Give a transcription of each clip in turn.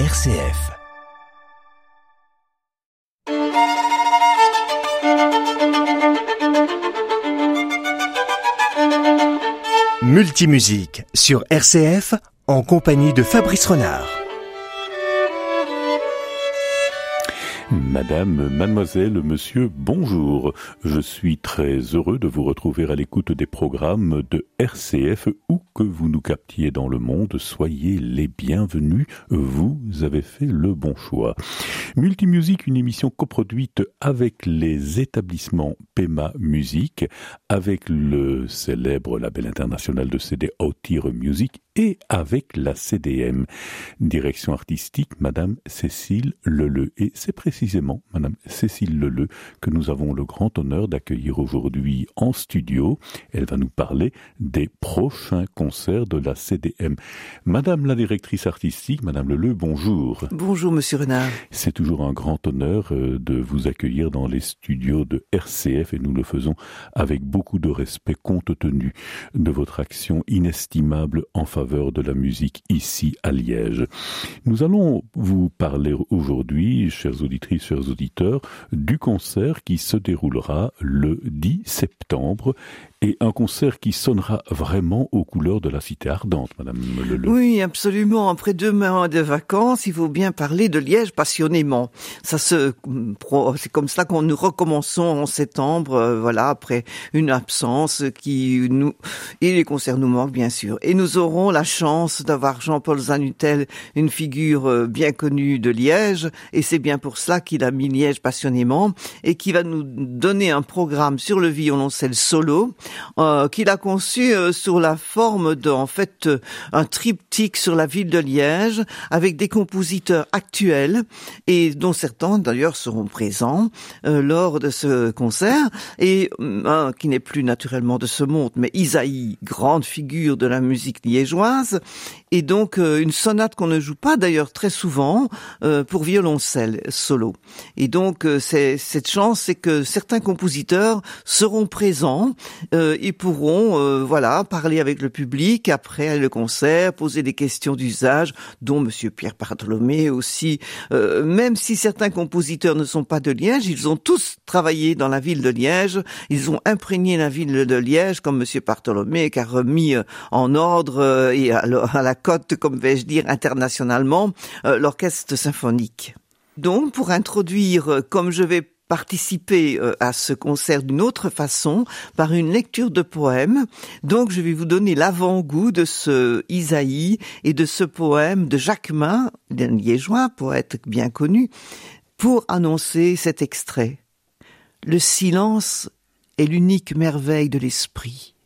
RCF. Multimusique sur RCF en compagnie de Fabrice Renard. Madame, mademoiselle, monsieur, bonjour. Je suis très heureux de vous retrouver à l'écoute des programmes de RCF où que vous nous captiez dans le monde. Soyez les bienvenus. Vous avez fait le bon choix. Multimusique, une émission coproduite avec les établissements PEMA Musique, avec le célèbre label international de CD Outir Music et avec la CDM. Direction artistique, Madame Cécile Leleu. Et c'est précisément Madame Cécile Leleu que nous avons le grand honneur d'accueillir aujourd'hui en studio. Elle va nous parler des prochains concerts de la CDM. Madame la directrice artistique, Madame Leleu, bonjour. Bonjour Monsieur Renard. C'est toujours un grand honneur euh, de vous accueillir dans les studios de RCF et nous le faisons avec beaucoup de respect compte tenu de votre action inestimable en faveur de la musique ici à Liège. Nous allons vous parler aujourd'hui, chères auditrices, chers auditeurs, du concert qui se déroulera le 10 septembre et un concert qui sonnera vraiment aux couleurs de la cité ardente, Madame Leleu. Oui, absolument. Après deux mois de vacances, il faut bien parler de Liège passionnément. Ça se, c'est comme ça qu'on nous recommençons en septembre, euh, voilà, après une absence qui nous, et les concerts nous manquent bien sûr. Et nous aurons la chance d'avoir Jean-Paul Zanutel, une figure euh, bien connue de Liège, et c'est bien pour cela qu'il a mis Liège passionnément, et qui va nous donner un programme sur le violoncelle solo, euh, qu'il a conçu euh, sur la forme de, en fait, euh, un triptyque sur la ville de Liège, avec des compositeurs actuels, et dont certains d'ailleurs seront présents lors de ce concert, et un qui n'est plus naturellement de ce monde, mais Isaïe, grande figure de la musique liégeoise, et donc une sonate qu'on ne joue pas d'ailleurs très souvent pour violoncelle solo. Et donc c'est cette chance, c'est que certains compositeurs seront présents euh, ils pourront euh, voilà parler avec le public après le concert, poser des questions d'usage, dont Monsieur Pierre Bartholomé aussi. Euh, même si certains compositeurs ne sont pas de Liège, ils ont tous travaillé dans la ville de Liège. Ils ont imprégné la ville de Liège, comme Monsieur Bartholomé, qui a remis en ordre et à la cote, comme vais-je dire, internationalement, l'orchestre symphonique. Donc, pour introduire, comme je vais participer euh, à ce concert d'une autre façon par une lecture de poèmes. Donc je vais vous donner l'avant-goût de ce Isaïe et de ce poème de Jacquemin, d'un liégeois, poète bien connu, pour annoncer cet extrait. Le silence est l'unique merveille de l'esprit.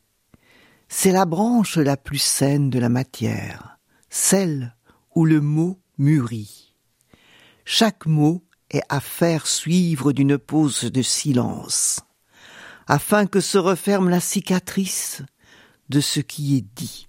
C'est la branche la plus saine de la matière, celle où le mot mûrit. Chaque mot et à faire suivre d'une pause de silence, afin que se referme la cicatrice de ce qui est dit.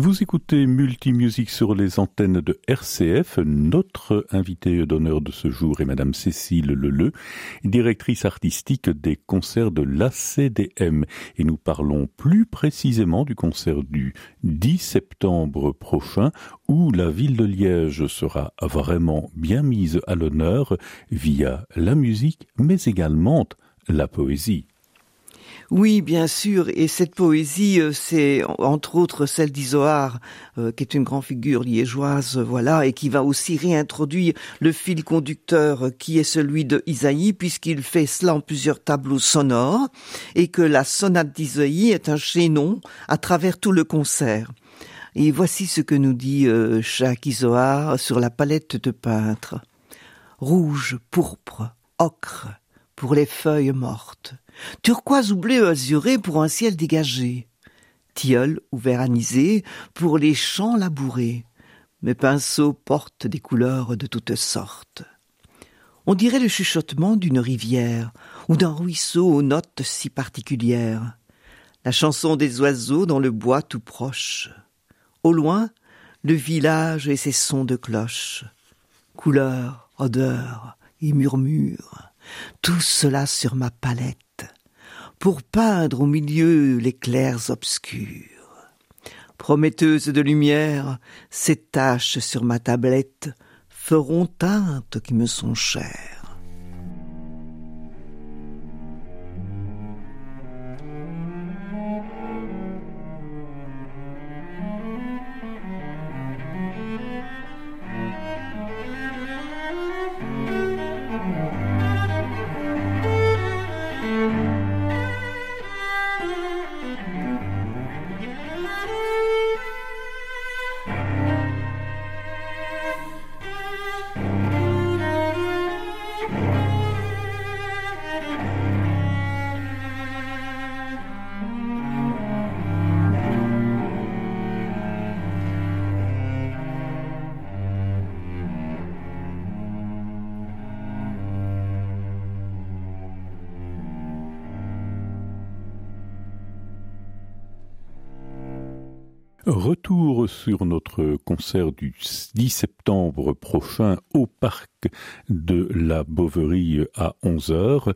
Vous écoutez Multimusique sur les antennes de RCF. Notre invitée d'honneur de ce jour est Madame Cécile Leleu, directrice artistique des concerts de l'ACDM. Et nous parlons plus précisément du concert du 10 septembre prochain où la ville de Liège sera vraiment bien mise à l'honneur via la musique mais également la poésie. Oui, bien sûr. Et cette poésie, euh, c'est entre autres celle d'Isoard, euh, qui est une grande figure liégeoise, voilà, et qui va aussi réintroduire le fil conducteur euh, qui est celui de Isaïe, puisqu'il fait cela en plusieurs tableaux sonores, et que la sonate d'Isaïe est un chaînon à travers tout le concert. Et voici ce que nous dit Jacques Isoard sur la palette de peintre. Rouge, pourpre, ocre, pour les feuilles mortes turquoise ou bleu azuré pour un ciel dégagé, tilleul ou vert anisé pour les champs labourés. Mes pinceaux portent des couleurs de toutes sortes. On dirait le chuchotement d'une rivière ou d'un ruisseau aux notes si particulières, la chanson des oiseaux dans le bois tout proche. Au loin, le village et ses sons de cloche, couleurs, odeurs et murmures, tout cela sur ma palette pour peindre au milieu les clairs obscurs. Prometteuse de lumière, ces taches sur ma tablette feront teintes qui me sont chères. Retour sur notre concert du 10 septembre prochain au parc de la Boverie à 11h.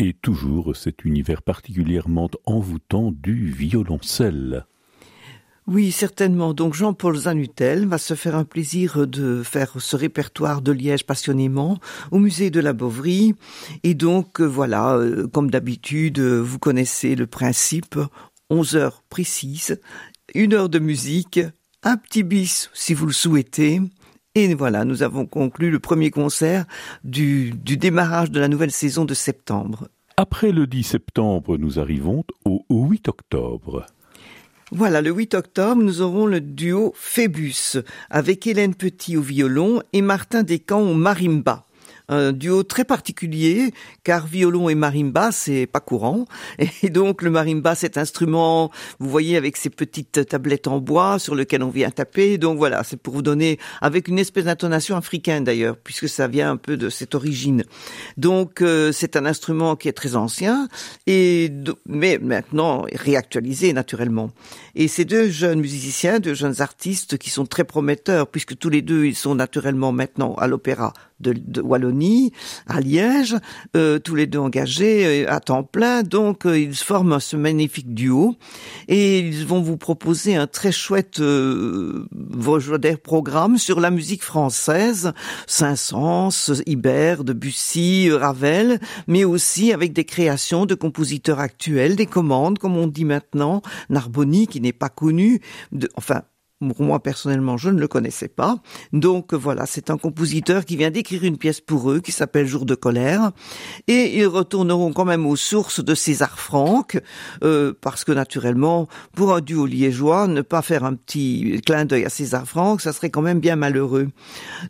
Et toujours cet univers particulièrement envoûtant du violoncelle. Oui, certainement. Donc Jean-Paul Zanutel va se faire un plaisir de faire ce répertoire de Liège passionnément au musée de la Boverie. Et donc euh, voilà, euh, comme d'habitude, euh, vous connaissez le principe. 11 heures précises une heure de musique, un petit bis si vous le souhaitez. Et voilà, nous avons conclu le premier concert du, du démarrage de la nouvelle saison de septembre. Après le 10 septembre, nous arrivons au 8 octobre. Voilà, le 8 octobre, nous aurons le duo Phébus avec Hélène Petit au violon et Martin Descamps au marimba un duo très particulier car violon et marimba c'est pas courant. Et donc le marimba cet instrument vous voyez avec ces petites tablettes en bois sur lequel on vient taper. Donc voilà c'est pour vous donner avec une espèce d'intonation africaine d'ailleurs puisque ça vient un peu de cette origine. Donc euh, c'est un instrument qui est très ancien et mais maintenant réactualisé naturellement. Et ces deux jeunes musiciens deux jeunes artistes qui sont très prometteurs puisque tous les deux ils sont naturellement maintenant à l'opéra de, Wallonie, à Liège, euh, tous les deux engagés euh, à temps plein. Donc euh, ils forment ce magnifique duo et ils vont vous proposer un très chouette euh, programme sur la musique française, Saint-Saëns, Ibert, Debussy, Ravel, mais aussi avec des créations de compositeurs actuels, des commandes comme on dit maintenant, Narboni qui n'est pas connu, de, enfin moi personnellement, je ne le connaissais pas. Donc voilà, c'est un compositeur qui vient d'écrire une pièce pour eux qui s'appelle Jour de colère. Et ils retourneront quand même aux sources de César Franck, euh, parce que naturellement, pour un duo liégeois, ne pas faire un petit clin d'œil à César Franck, ça serait quand même bien malheureux.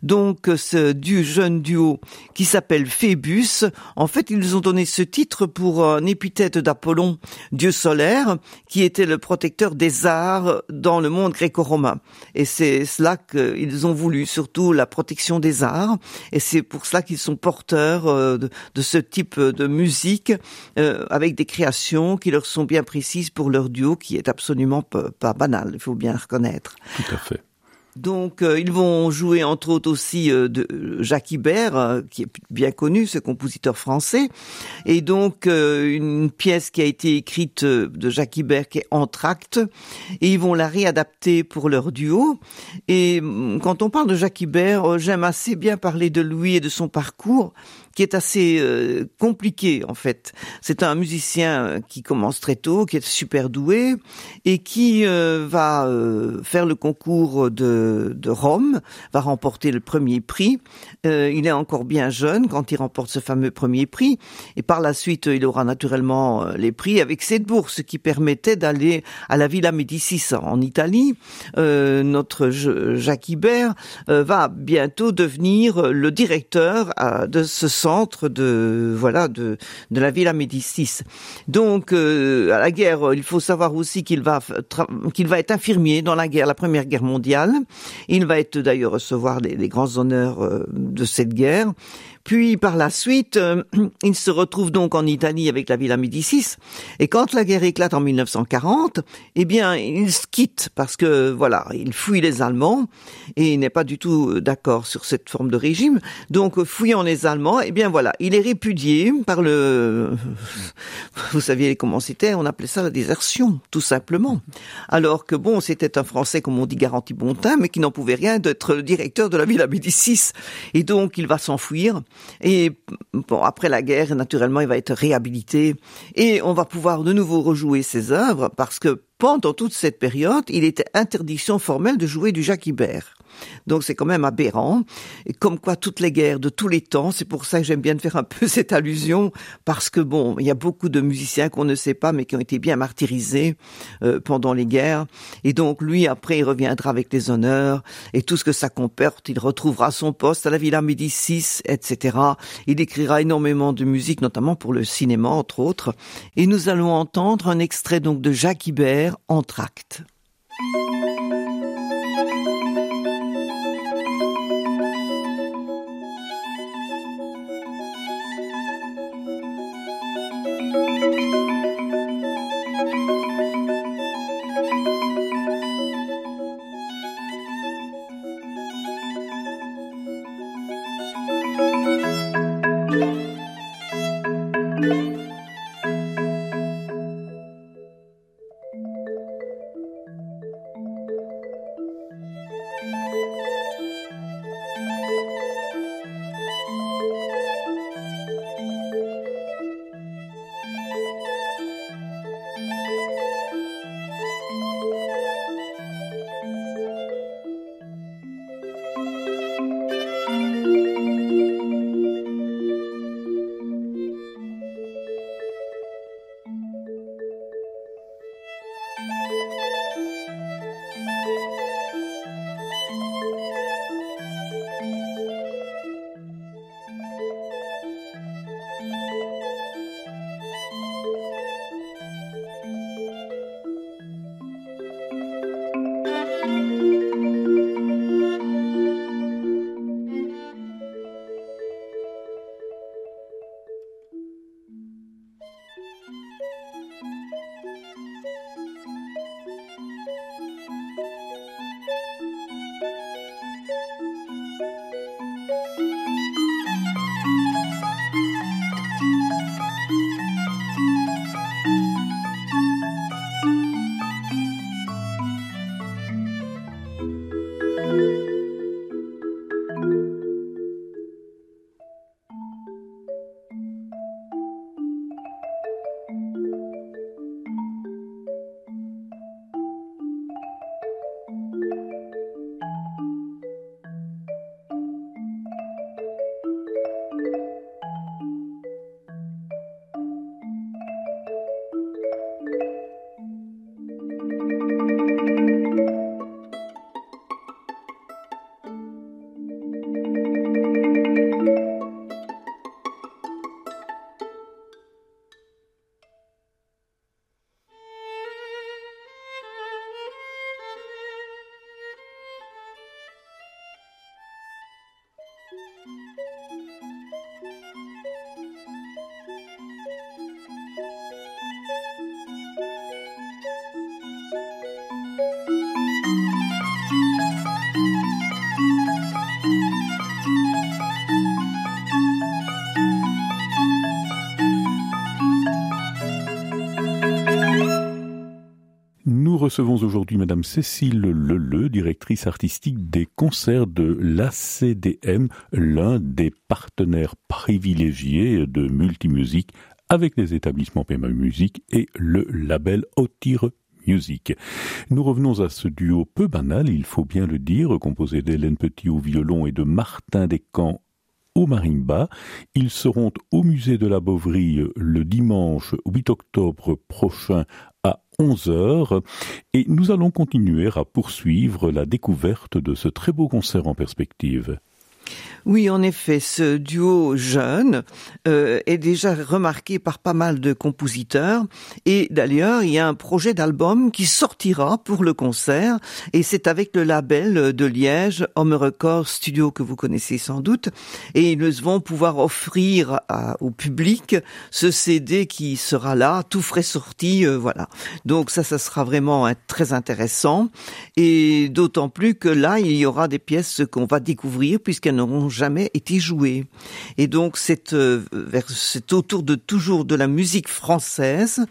Donc ce du jeune duo qui s'appelle Phébus, en fait, ils ont donné ce titre pour un épithète d'Apollon, dieu solaire, qui était le protecteur des arts dans le monde gréco-romain Et c'est cela qu'ils ont voulu, surtout la protection des arts. Et c'est pour cela qu'ils sont porteurs euh, de, ce type de musique euh, avec des créations qui leur sont bien précises pour leur duo, qui est absolument pas, pas banal, il faut bien reconnaître. Tout à fait. Donc euh, ils vont jouer entre autres aussi euh, de Jacques Ibert, euh, qui est bien connu, ce compositeur français, et donc une pièce qui a été écrite de Jacques Ibert qui est Entracte, et ils vont la réadapter pour leur duo. Et mm, quand on parle de Jacques Ibert, j'aime assez bien parler de lui et de son parcours qui est assez euh, compliqué en fait. C'est un musicien qui commence très tôt, qui est super doué et qui euh, va euh, faire le concours de, de Rome, va remporter le premier prix. il est encore bien jeune quand il remporte ce fameux premier prix et par la suite il aura naturellement les prix avec cette bourse qui permettait d'aller à la Villa Médicis en Italie. notre Jacques Ibert va bientôt devenir le directeur de ce centre de voilà de de la Villa Médicis. Donc euh, à la guerre, il faut savoir aussi qu'il va qu'il va être infirmier dans la guerre, la Première Guerre mondiale. Il va être d'ailleurs recevoir les, grands honneurs euh, de cette guerre. Puis par la suite, euh, il se retrouve donc en Italie avec la Villa Médicis. Et quand la guerre éclate en 1940, eh bien, il se quitte parce que voilà, il fuit les Allemands et il n'est pas du tout d'accord sur cette forme de régime. Donc, fouillant les Allemands, eh bien voilà, il est répudié par le. Vous saviez comment c'était On appelait ça la désertion, tout simplement. Alors que bon, c'était un Français, comme on dit, garanti bon teint, mais qui n'en pouvait rien d'être le directeur de la Villa Médicis. Et donc, il va s'enfuir. Et bon, après la guerre, naturellement, il va être réhabilité et on va pouvoir de nouveau rejouer ses œuvres parce que pendant toute cette période, il était interdiction formelle de jouer du Jacques Ibert. Donc c'est quand même aberrant. Et comme quoi toutes les guerres de tous les temps, c'est pour ça que j'aime bien faire un peu cette allusion, parce que bon, il y a beaucoup de musiciens qu'on ne sait pas, mais qui ont été bien martyrisés euh, pendant les guerres. Et donc lui, après, il reviendra avec les honneurs et tout ce que ça comporte. Il retrouvera son poste à la Villa Médicis, etc. Il écrira énormément de musique, notamment pour le cinéma, entre autres. Et nous allons entendre un extrait donc de Jacques Ibert, Entracte. Recevons aujourd'hui Madame Cécile Leleu, directrice artistique des concerts de l'ACDM, l'un des partenaires privilégiés de multimusique avec les établissements PMA Musique et le label Otire Music. Nous revenons à ce duo peu banal, il faut bien le dire, composé d'Hélène Petit au violon et de Martin Descamps au marimba. Ils seront au musée de la Bovrie le dimanche 8 octobre prochain à 11 heures et nous allons continuer à poursuivre la découverte de ce très beau concert en perspective. Oui, en effet, ce duo jeune euh, est déjà remarqué par pas mal de compositeurs. Et d'ailleurs, il y a un projet d'album qui sortira pour le concert. Et c'est avec le label de Liège, Homme Record Studio, que vous connaissez sans doute. Et ils vont pouvoir offrir au public ce CD qui sera là, tout frais sorti. Euh, voilà. Donc ça, ça sera vraiment très intéressant. Et d'autant plus que là, il y aura des pièces qu'on va découvrir puisqu'elles n'auront jamais été joué. Et donc c'est euh, c'est autour de toujours de la musique française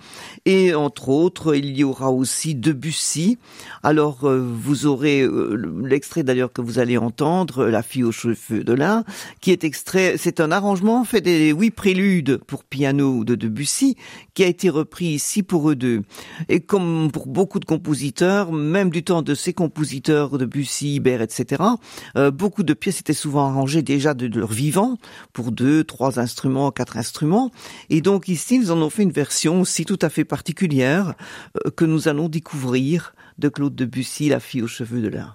et entre autres il y aura aussi Debussy. Alors euh, vous aurez euh, l'extrait d'ailleurs que vous allez entendre, La fille aux cheveux de lin, qui est extrait. C'est un arrangement fait des huit préludes pour piano de Debussy qui a été repris ici pour eux deux. Et comme pour beaucoup de compositeurs, même du temps de ces compositeurs Debussy, Ibert, etc., beaucoup de pièces étaient souvent arrangées déjà de leur vivant pour deux, trois instruments, quatre instruments. Et donc ici, ils en ont fait une version aussi tout à fait particulière euh, que nous allons découvrir de Claude Debussy, La fille aux cheveux de lin.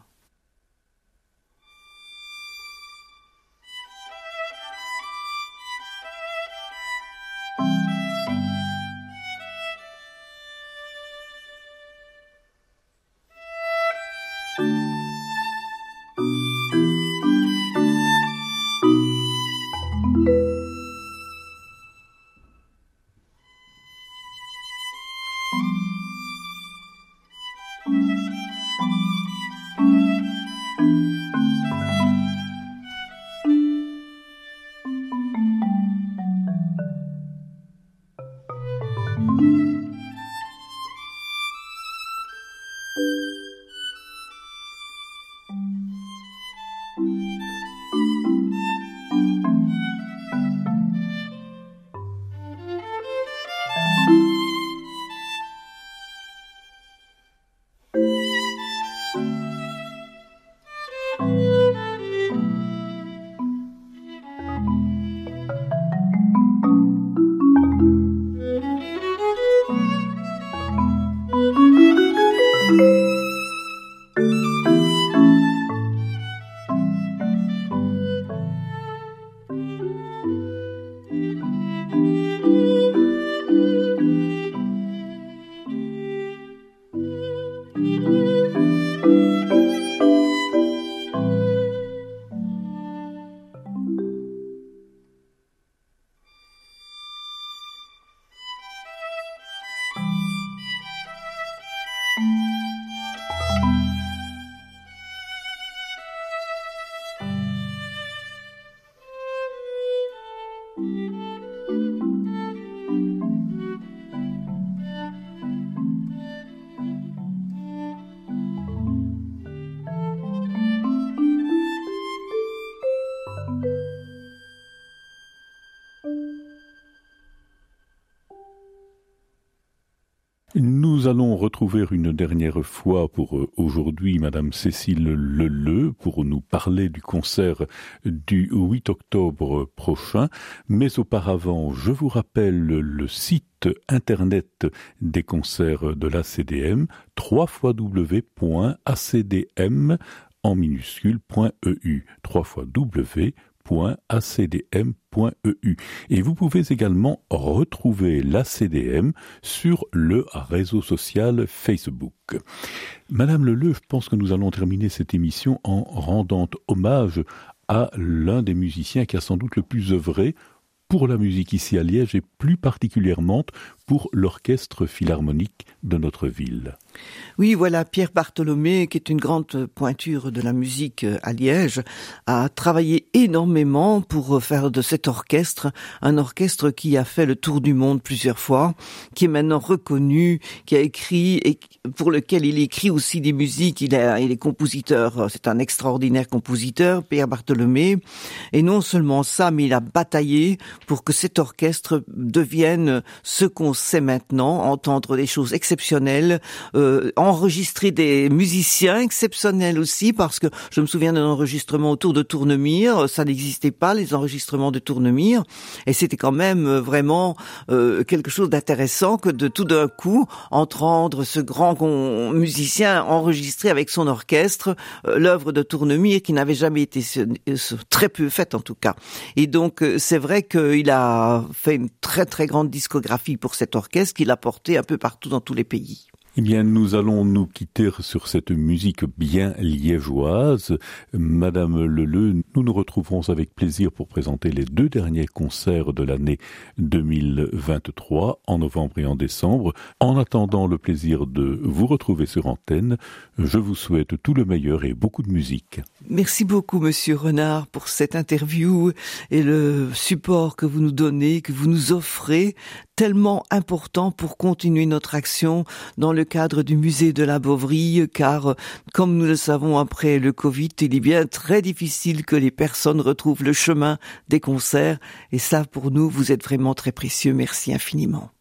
Une dernière fois pour euh, aujourd'hui Madame Cécile Leleu pour nous parler du concert du 8 octobre prochain. Mais auparavant, je vous rappelle le site internet des concerts de l'ACDM, www.acdm en minuscule.eu, www acdm.eu. Et vous pouvez également retrouver l'ACDM sur le réseau social Facebook. Madame Leleu, je pense que nous allons terminer cette émission en rendant hommage à l'un des musiciens qui a sans doute le plus œuvré pour la musique ici à Liège et plus particulièrement pour l'orchestre philharmonique de notre ville. Oui, voilà, Pierre Bartholomé, qui est une grande pointure de la musique euh, à Liège, a travaillé énormément pour euh, faire de cet orchestre un orchestre qui a fait le tour du monde plusieurs fois, qui est maintenant reconnu, qui a écrit et pour lequel il écrit aussi des musiques. Il est, compositeur, euh, c'est un extraordinaire compositeur, Pierre Bartholomé. Et non seulement ça, mais il a bataillé pour que cet orchestre devienne ce qu'on sait maintenant, entendre des choses exceptionnelles, euh, enregistrer des musiciens exceptionnels aussi, parce que je me souviens d'un enregistrement autour de Tournemire, ça n'existait pas, les enregistrements de Tournemire, et c'était quand même euh, vraiment euh, quelque chose d'intéressant que de tout d'un coup entendre ce grand musicien enregistrer avec son orchestre l'œuvre de Tournemire qui n'avait jamais été très peu faite en tout cas. Et donc c'est vrai qu'il a fait une très très grande discographie pour cet orchestre qu'il a porté un peu partout dans tous les pays. Eh bien, nous allons nous quitter sur cette musique bien liégeoise. Madame Leleu, nous nous retrouverons avec plaisir pour présenter les deux derniers concerts de l'année 2023, en novembre et en décembre. En attendant le plaisir de vous retrouver sur antenne, je vous souhaite tout le meilleur et beaucoup de musique. Merci beaucoup, monsieur Renard, pour cette interview et le support que vous nous donnez, que vous nous offrez, tellement important pour continuer notre action dans le cadre du musée de la Bovrie, car, comme nous le savons après le Covid, il est bien très difficile que les personnes retrouvent le chemin des concerts, et ça, pour nous, vous êtes vraiment très précieux. Merci infiniment.